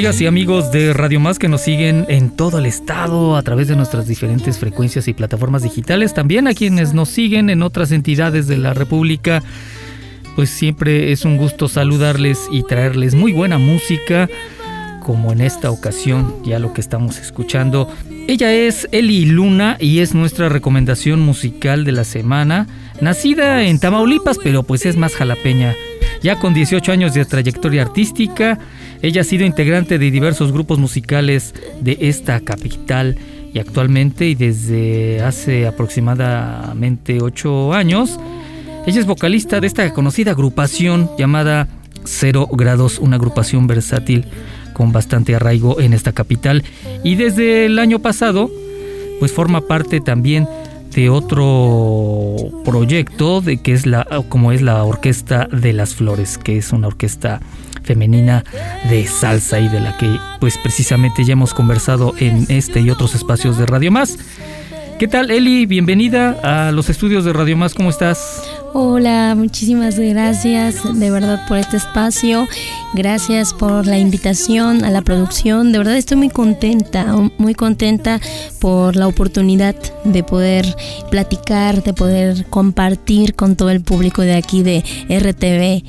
Amigas y amigos de Radio Más que nos siguen en todo el estado a través de nuestras diferentes frecuencias y plataformas digitales? También a quienes nos siguen en otras entidades de la República, pues siempre es un gusto saludarles y traerles muy buena música, como en esta ocasión, ya lo que estamos escuchando. Ella es Eli Luna y es nuestra recomendación musical de la semana, nacida en Tamaulipas, pero pues es más jalapeña. Ya con 18 años de trayectoria artística, ella ha sido integrante de diversos grupos musicales de esta capital y actualmente y desde hace aproximadamente 8 años, ella es vocalista de esta conocida agrupación llamada Cero Grados, una agrupación versátil con bastante arraigo en esta capital. Y desde el año pasado pues forma parte también de otro proyecto de que es la como es la Orquesta de las Flores, que es una orquesta femenina de salsa y de la que pues precisamente ya hemos conversado en este y otros espacios de Radio Más. ¿Qué tal Eli? Bienvenida a los estudios de Radio Más, ¿cómo estás? Hola, muchísimas gracias de verdad por este espacio. Gracias por la invitación a la producción. De verdad estoy muy contenta, muy contenta por la oportunidad de poder platicar, de poder compartir con todo el público de aquí de RTV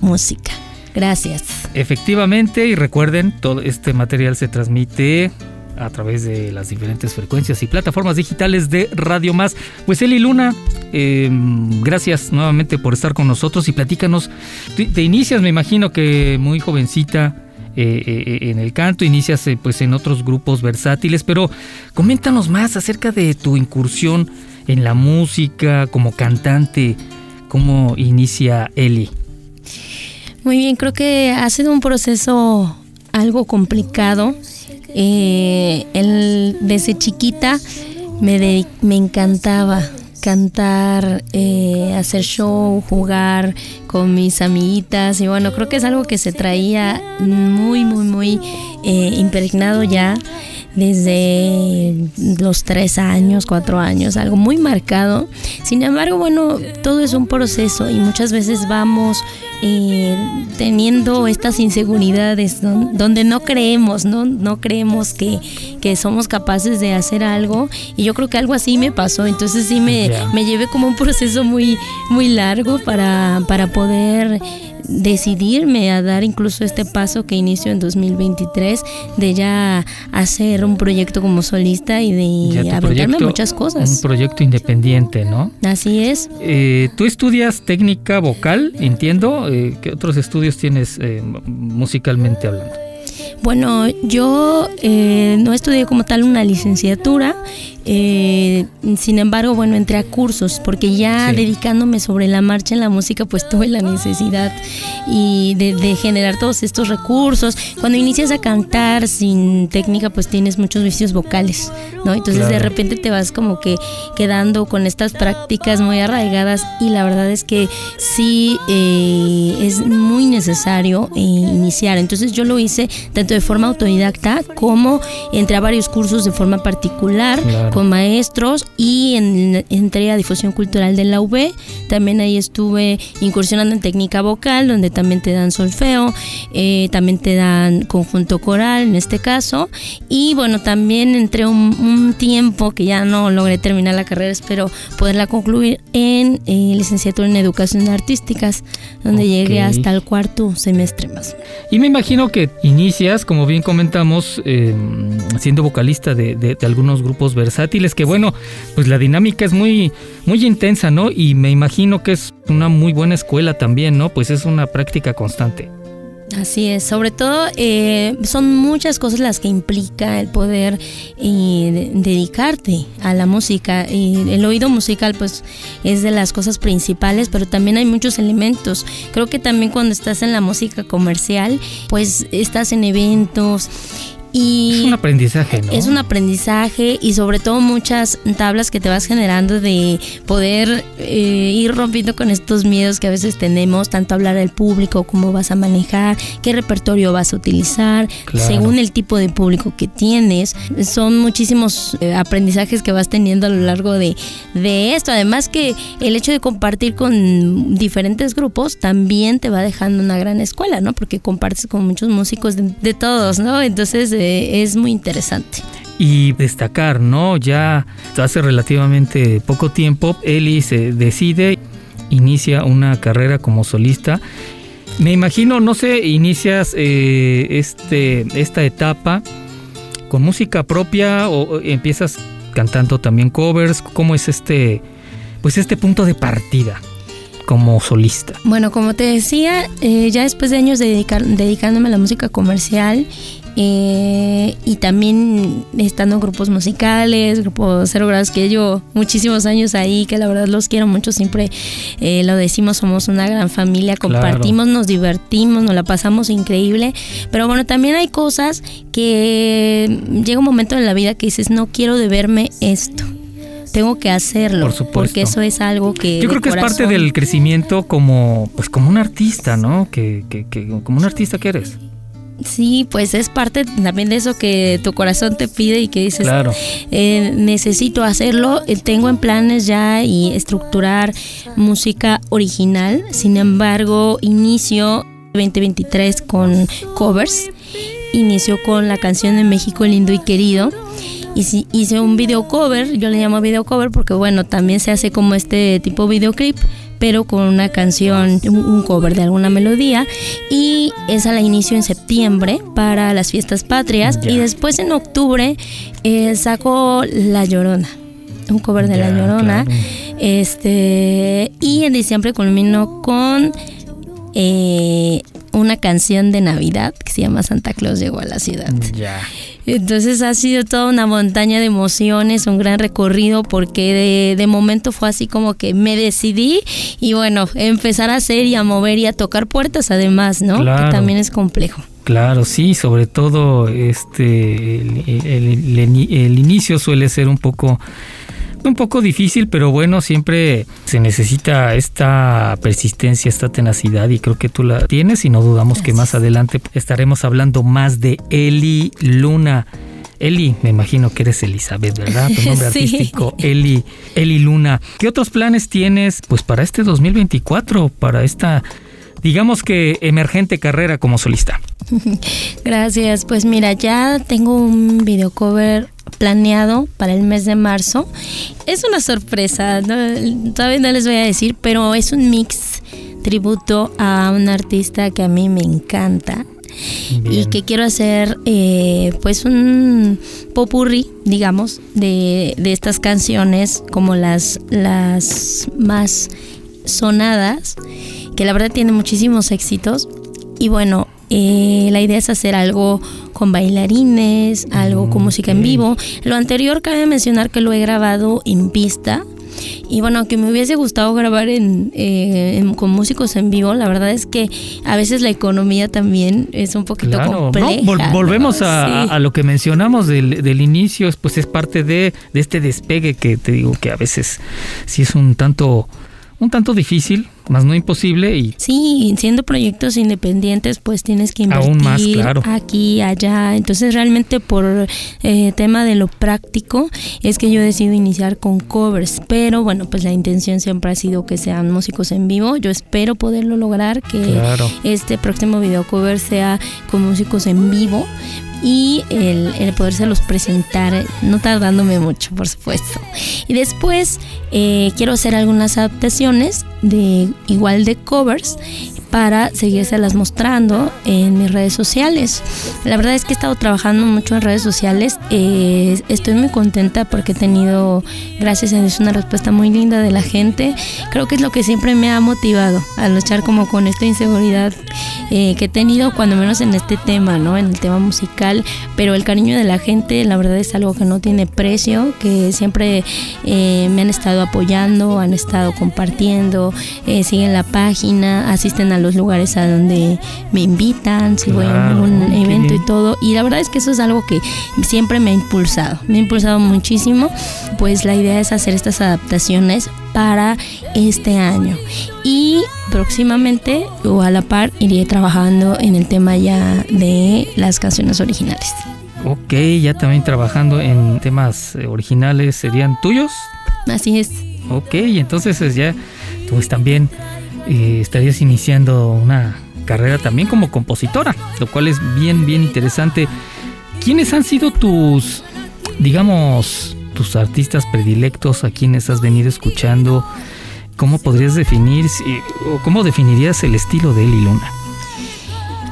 Música. Gracias. Efectivamente, y recuerden, todo este material se transmite a través de las diferentes frecuencias y plataformas digitales de Radio Más. Pues Eli Luna, eh, gracias nuevamente por estar con nosotros y platícanos. Te inicias, me imagino que muy jovencita. Eh, eh, en el canto, inicias pues en otros grupos versátiles, pero coméntanos más acerca de tu incursión en la música como cantante, cómo inicia Eli. Muy bien, creo que ha sido un proceso algo complicado eh, desde chiquita me, me encantaba cantar, eh, hacer show, jugar con mis amiguitas. Y bueno, creo que es algo que se traía muy, muy, muy eh, impregnado ya desde los tres años, cuatro años, algo muy marcado. Sin embargo, bueno, todo es un proceso y muchas veces vamos eh, teniendo estas inseguridades donde no creemos, ¿no? No creemos que, que, somos capaces de hacer algo y yo creo que algo así me pasó, entonces sí me, me llevé como un proceso muy, muy largo para, para poder decidirme a dar incluso este paso que inicio en 2023 de ya hacer un proyecto como solista y de aventarme muchas cosas. Un proyecto independiente, ¿no? Así es. Eh, Tú estudias técnica vocal, entiendo. Eh, ¿Qué otros estudios tienes eh, musicalmente hablando? Bueno, yo eh, no estudié como tal una licenciatura, eh, sin embargo, bueno, entré a cursos porque ya dedicándome sobre la marcha en la música, pues tuve la necesidad y de, generar todos estos recursos. Cuando inicias a cantar sin técnica, pues tienes muchos vicios vocales, ¿no? Entonces de repente te vas como que quedando con estas prácticas muy arraigadas y la verdad es que sí eh, es muy necesario iniciar. Entonces yo lo hice tanto de forma autodidacta como entré a varios cursos de forma particular con maestros y en, entré a difusión cultural de la UB. También ahí estuve incursionando en técnica vocal, donde también te dan solfeo, eh, también te dan conjunto coral en este caso. Y bueno, también entré un, tiempo que ya no logré terminar la carrera, espero poderla concluir en eh, licenciatura en educación artísticas, donde llegué hasta el cuarto semestre más. Y me imagino que inicias, como bien comentamos, em, siendo vocalista de, de, algunos grupos versátiles, que bueno, pues la dinámica es muy, muy intensa, ¿no? Y me imagino que es una muy buena escuela también, ¿no? Pues es una práctica constante. Así es, sobre todo eh, son muchas cosas las que implica el poder eh, dedicarte a la música. el oído musical pues es de las cosas principales, pero también hay muchos elementos. Creo que también cuando estás en la música comercial pues estás en eventos es un aprendizaje, ¿no? Es un aprendizaje y sobre todo muchas tablas que te vas generando de poder eh, ir rompiendo con estos miedos que a veces tenemos, tanto hablar al público, cómo vas a manejar, qué repertorio vas a utilizar, según el tipo de público que tienes. Son muchísimos eh, aprendizajes que vas teniendo a lo largo de, de esto. Además que el hecho de compartir con diferentes grupos también te va dejando una gran escuela, ¿no? Porque compartes con muchos músicos de, todos, ¿no? Entonces... Eh, es muy interesante. Y destacar, ¿no? Ya hace relativamente poco tiempo, Eli se decide, inicia una carrera como solista. Me imagino, no sé, inicias eh, este, esta etapa con música propia o empiezas cantando también covers. ¿Cómo es este, pues este punto de partida? como solista? Bueno, como te decía, eh, ya después de años de dedicar, dedicándome a la música comercial eh, y también estando en grupos musicales, grupos cero grados que llevo muchísimos años ahí, que la verdad los quiero mucho, siempre eh, lo decimos, somos una gran familia, compartimos, nos divertimos, nos la pasamos increíble, pero bueno, también hay cosas que llega un momento en la vida que dices, no quiero deberme esto tengo que hacerlo. Porque eso es algo que. Yo creo que es parte del crecimiento como, pues, como un artista, ¿no? Que, que, que, como un artista que eres. Sí, pues es parte también de eso que tu corazón te pide y que dices, claro. Eh, necesito hacerlo, eh, tengo en planes ya y estructurar música original, sin embargo, inicio 2023 con covers, inicio con la canción de México lindo y querido y hice un video cover, yo le llamo video cover porque bueno, también se hace como este tipo videoclip, pero con una canción, un cover de alguna melodía y esa la inicio en septiembre para las fiestas patrias y después en octubre eh, saco La Llorona un cover de La Llorona. Este, y en diciembre culmino con eh, una canción de Navidad que se llama Santa Claus llegó a la ciudad. Ya. Entonces ha sido toda una montaña de emociones, un gran recorrido, porque de, momento fue así como que me decidí y bueno, empezar a hacer y a mover y a tocar puertas además, ¿no? Que también es complejo. Claro, sí, sobre todo este el inicio suele ser un poco un poco difícil, pero bueno, siempre se necesita esta persistencia, esta tenacidad y creo que tú la tienes y no dudamos que más adelante estaremos hablando más de Eli Luna. Eli, me imagino que eres Elizabeth, ¿verdad? Tu nombre artístico, Eli, Eli Luna. ¿Qué otros planes tienes pues para este 2024, para esta digamos que emergente carrera como solista? Gracias, pues mira, ya tengo un video cover planeado para el mes de marzo. Es una sorpresa, todavía no les voy a decir, pero es un mix tributo a un artista que a mí me encanta. Y que quiero hacer eh, pues un popurri, digamos, de, de estas canciones como las, las más sonadas, que la verdad tiene muchísimos éxitos. Y bueno, eh, la idea es hacer algo con bailarines, algo con música en vivo. Lo anterior cabe mencionar que lo he grabado en pista. Y bueno, aunque me hubiese gustado grabar eh, con músicos en vivo, la verdad es que a veces la economía también es un poquito compleja. volvemos a, lo que mencionamos del, del, inicio, pues es parte de, de este despegue que te digo que a veces sí es un tanto un tanto difícil, más no imposible y Sí, siendo proyectos independientes, pues tienes que invertir Aún más, claro. aquí, allá. Entonces, realmente por eh, tema de lo práctico, es que yo decido iniciar con covers. Pero bueno, pues la intención siempre ha sido que sean músicos en vivo. Yo espero poderlo lograr, que Claro. este próximo video cover sea con músicos en vivo y el, el podérselos presentar, no tardándome mucho, por supuesto. Y después eh, quiero hacer algunas adaptaciones de igual de covers para seguírselas mostrando en mis redes sociales. La verdad es que he estado trabajando mucho en redes sociales. eh, estoy muy contenta porque he tenido, gracias a Dios, una respuesta muy linda de la gente. Creo que es lo que siempre me ha motivado a luchar como con esta inseguridad eh, que he tenido, cuando menos en este tema, ¿no? En el tema musical. Pero el cariño de la gente, la verdad es algo que no tiene precio, que siempre eh, me han estado apoyando, han estado compartiendo, eh, siguen la página, asisten a los lugares a donde me invitan, si voy a qué evento y todo. Y la verdad es que eso es algo que siempre me ha impulsado, me ha impulsado muchísimo. Pues la idea es hacer estas adaptaciones para este año. Y próximamente o a la par iré trabajando en el tema ya de las canciones originales. ok, ya también trabajando en temas eh, originales serían tuyos. Así es. Ok, entonces ya pues también eh, estarías iniciando una carrera también como compositora, lo cual es bien, bien interesante. ¿Quiénes han sido tus, digamos, tus artistas predilectos a quienes has venido escuchando? ¿Cómo podrías definir o cómo definirías el estilo de Eli Luna?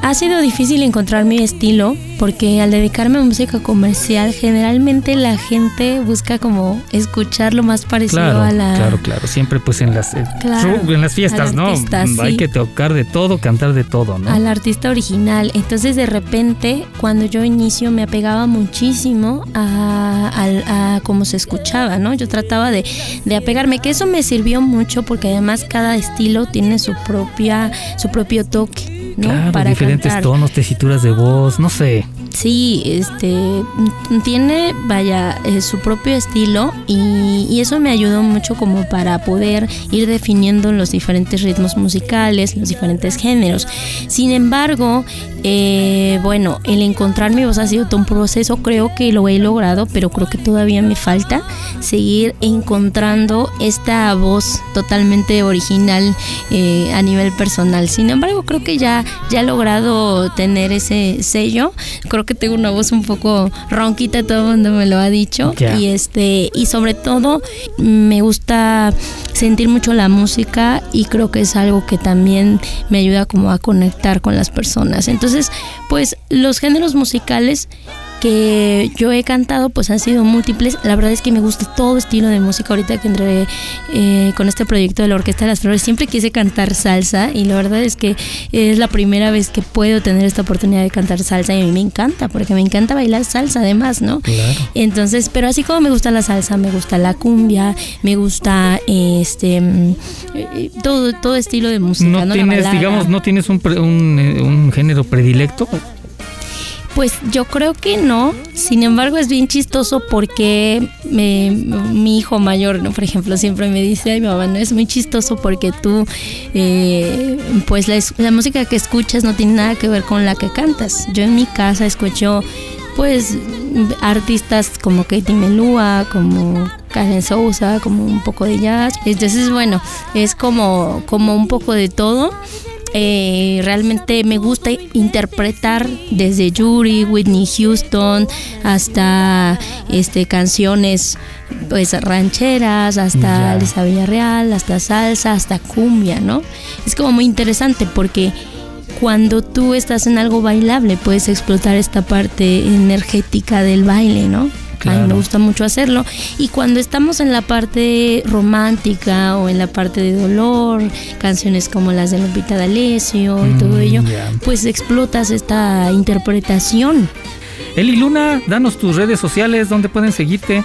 Ha sido difícil encontrar mi estilo porque al dedicarme a música comercial generalmente la gente busca como escuchar lo más parecido Claro, a la... claro, claro. Siempre pues en las, eh, Claro, en las fiestas, ¿no? artista, Hay sí. que tocar de todo, cantar de todo, ¿no? al artista original. Entonces de repente cuando yo inicio me apegaba muchísimo a, al- a cómo se escuchaba, ¿no? Yo trataba de, de apegarme, que eso me sirvió mucho porque además cada estilo tiene su propia, su propio toque. ¿No? Claro, diferentes cantar. tonos, tesituras de voz, no sé. Sí, este tiene, vaya, eh, su propio estilo y, eso me ayudó mucho como para poder ir definiendo los diferentes ritmos musicales, los diferentes géneros. Sin embargo, eh, bueno, el encontrar mi voz ha sido todo un proceso, creo que lo he logrado, pero creo que todavía me falta seguir encontrando esta voz totalmente original eh, a nivel personal. Sin embargo, creo que ya, ya he logrado tener ese sello. Que tengo una voz un poco ronquita, todo el mundo me lo ha dicho. Y este, y sobre todo, me gusta sentir mucho la música y creo que es algo que también me ayuda como a conectar con las personas. Entonces, pues los géneros musicales que yo he cantado pues han sido múltiples. La verdad es que me gusta todo estilo de música. Ahorita que entré eh, con este proyecto de la Orquesta de las Flores, siempre quise cantar salsa y la verdad es que es la primera vez que puedo tener esta oportunidad de cantar salsa y a mí me encanta porque me encanta bailar salsa además, ¿no? Claro. Entonces, pero así como me gusta la salsa, me gusta la cumbia, me gusta este mm, eh, todo todo estilo de música, No ¿no? Tienes, digamos, no tienes un, un, eh, un género predilecto. Pues yo creo que no. Sin embargo, es bien chistoso porque me- mi hijo mayor, ¿no? por ejemplo, siempre me dice, ay, mamá, no es muy chistoso porque tú, eh, pues la, la música que escuchas no tiene nada que ver con la que cantas. Yo en mi casa escucho, pues, artistas como Katie Melua, como Karen Sousa, como un poco de jazz. Entonces, bueno, es como, como un poco de todo. Eh, realmente me gusta interpretar desde Yuri, Whitney Houston, hasta este canciones pues rancheras, hasta Ya. Lisa Villarreal, hasta salsa, hasta cumbia, ¿no? Es como muy interesante porque cuando tú estás en algo bailable puedes explotar esta parte energética del baile, ¿no? A mí me gusta mucho hacerlo. Y cuando estamos en la parte romántica o en la parte de dolor, canciones como las de Lupita D'Alessio y todo Mm, ello, pues explotas esta interpretación. Eli Luna, danos tus redes sociales, donde pueden seguirte.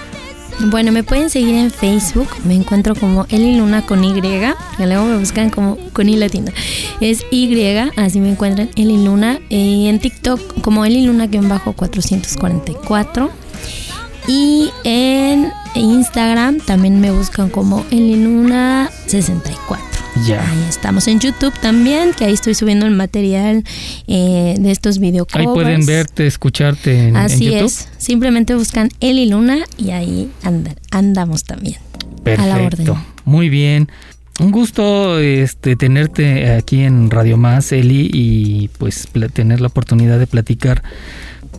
Bueno, me pueden seguir en Facebook, me encuentro como Eli Luna con Y, que luego me buscan como con I latina. Es Y, así me encuentran Eli Luna. Y en TikTok como Eli Luna-444. Y en Instagram también me buscan como Eliluna64. Ya. Ahí estamos en YouTube también, que ahí estoy subiendo el material eh, de estos videocovers. Ahí pueden verte, escucharte en, Así en YouTube. es. Simplemente buscan Eli Luna y ahí anda- andamos también. A la Perfecto. orden. Muy bien. Un gusto este, tenerte aquí en Radio Más, Eli, y pues tener la oportunidad de platicar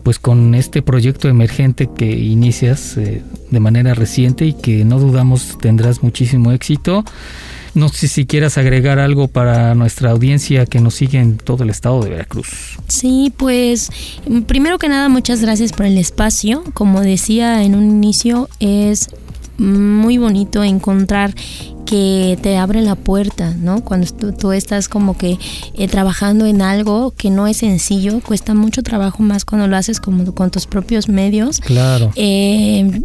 pues con este proyecto emergente que inicias eh, de manera reciente y que no dudamos tendrás muchísimo éxito. No sé si quieras agregar algo para nuestra audiencia que nos sigue en todo el estado de Veracruz. Sí, pues mm, primero que nada muchas gracias por el espacio. Como decía en un inicio, es muy bonito encontrar que te abre la puerta, ¿no? Cuando tú, tú estás como que eh, trabajando en algo que no es sencillo, cuesta mucho trabajo más cuando lo haces como con tus propios medios. Claro. Eh,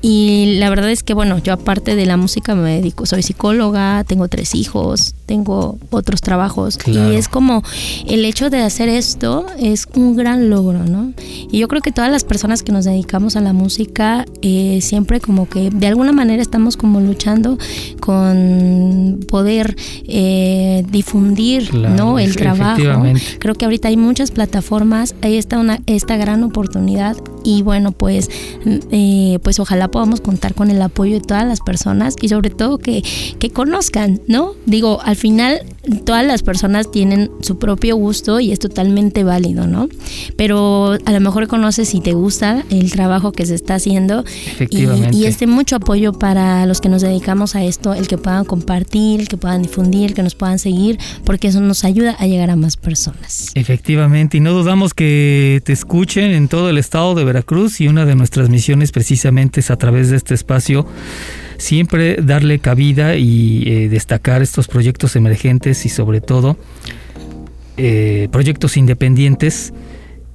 y la verdad es que, bueno, yo aparte de la música me dedico, soy psicóloga, tengo tres hijos, tengo otros trabajos Claro. y es como el hecho de hacer esto es un gran logro, ¿no? Y yo creo que todas las personas que nos dedicamos a la música eh, siempre como que de alguna manera estamos como luchando con poder eh, difundir, Claro, ¿no? El trabajo. Creo que ahorita hay muchas plataformas, ahí está una, esta gran oportunidad y bueno, pues, eh, pues ojalá podamos contar con el apoyo de todas las personas y sobre todo que, que conozcan, ¿no? Digo, al final todas las personas tienen su propio gusto y es totalmente válido, ¿no? Pero a lo mejor conoces si te gusta el trabajo que se está haciendo y, Efectivamente. y este mucho apoyo para los que nos dedicamos a esto, el que puedan compartir, el que puedan difundir, que nos puedan seguir, porque eso nos ayuda a llegar a más personas. Efectivamente, y no dudamos que te escuchen en todo el estado de Veracruz y una de nuestras misiones precisamente es a través de este espacio siempre darle cabida y eh, destacar estos proyectos emergentes y sobre todo eh, proyectos independientes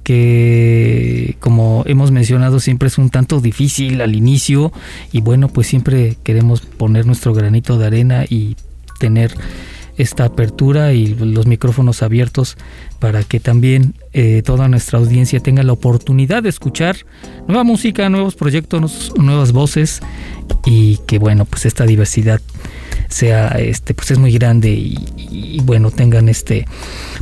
que como hemos mencionado siempre es un tanto difícil al inicio y bueno pues siempre queremos poner nuestro granito de arena y tener esta apertura y los micrófonos abiertos para que también eh, toda nuestra audiencia tenga la oportunidad de escuchar nueva música, nuevos proyectos, nuevas voces y que bueno pues esta diversidad sea este pues es muy grande y, y, bueno tengan este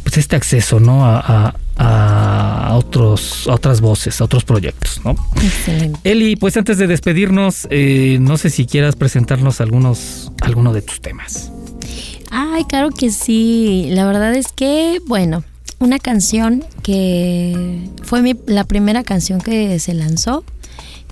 pues este acceso no a, a, a otros a otras voces a otros proyectos no Excelente. Eli pues antes de despedirnos eh, no sé si quieras presentarnos algunos alguno de tus temas Ay, claro que sí. La verdad es que, bueno, una canción que fue mi- la primera canción que se lanzó,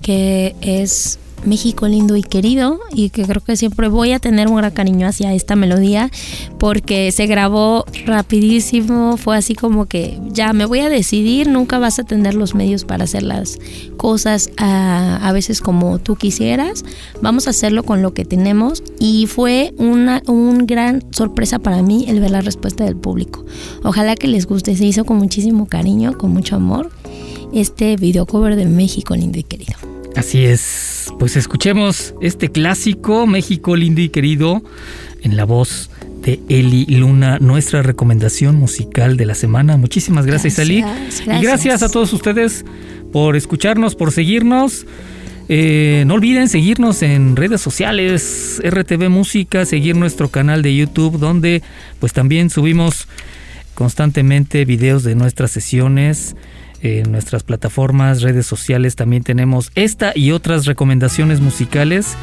que es México lindo y querido, y que creo que siempre voy a tener un gran cariño hacia esta melodía, porque se grabó rapidísimo, fue así como que ya me voy a decidir, nunca vas a tener los medios para hacer las cosas a, a veces como tú quisieras, vamos a hacerlo con lo que tenemos, y fue una un gran sorpresa para mí el ver la respuesta del público. Ojalá que les guste, se hizo con muchísimo cariño, con mucho amor, este video cover de México lindo y querido. Así es, pues escuchemos este clásico México lindo y querido en la voz de Eli Luna, nuestra recomendación musical de la semana. Muchísimas gracias, Eli. Gracias, Y gracias. gracias a todos ustedes por escucharnos, por seguirnos. Eh, no olviden seguirnos en redes sociales, RTV Música, seguir nuestro canal de YouTube, donde pues también subimos constantemente videos de nuestras sesiones en nuestras plataformas, redes sociales. También tenemos esta y otras recomendaciones musicales.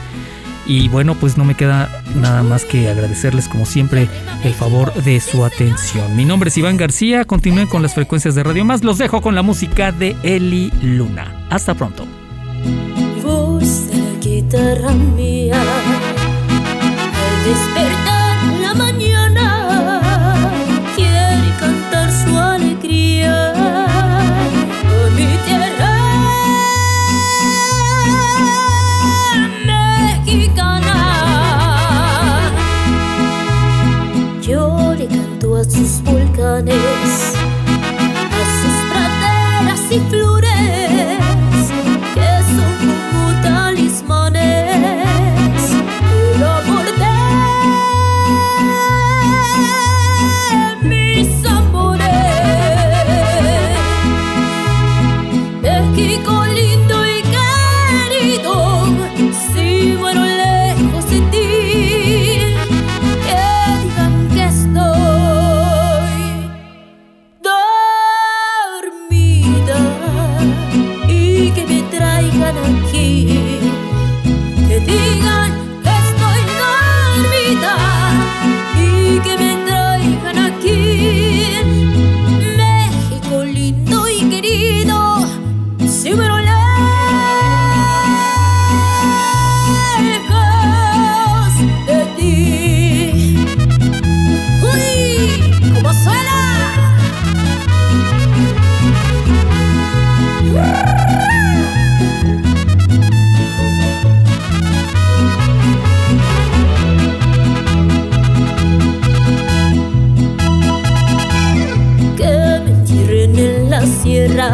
Y bueno, pues no me queda nada más que agradecerles como siempre el favor de su atención. Mi nombre es Iván García, continúen con las frecuencias de Radio Más, los dejo con la música de Eli Luna. Hasta pronto. voz la guitarra mía sus volcanes tierra,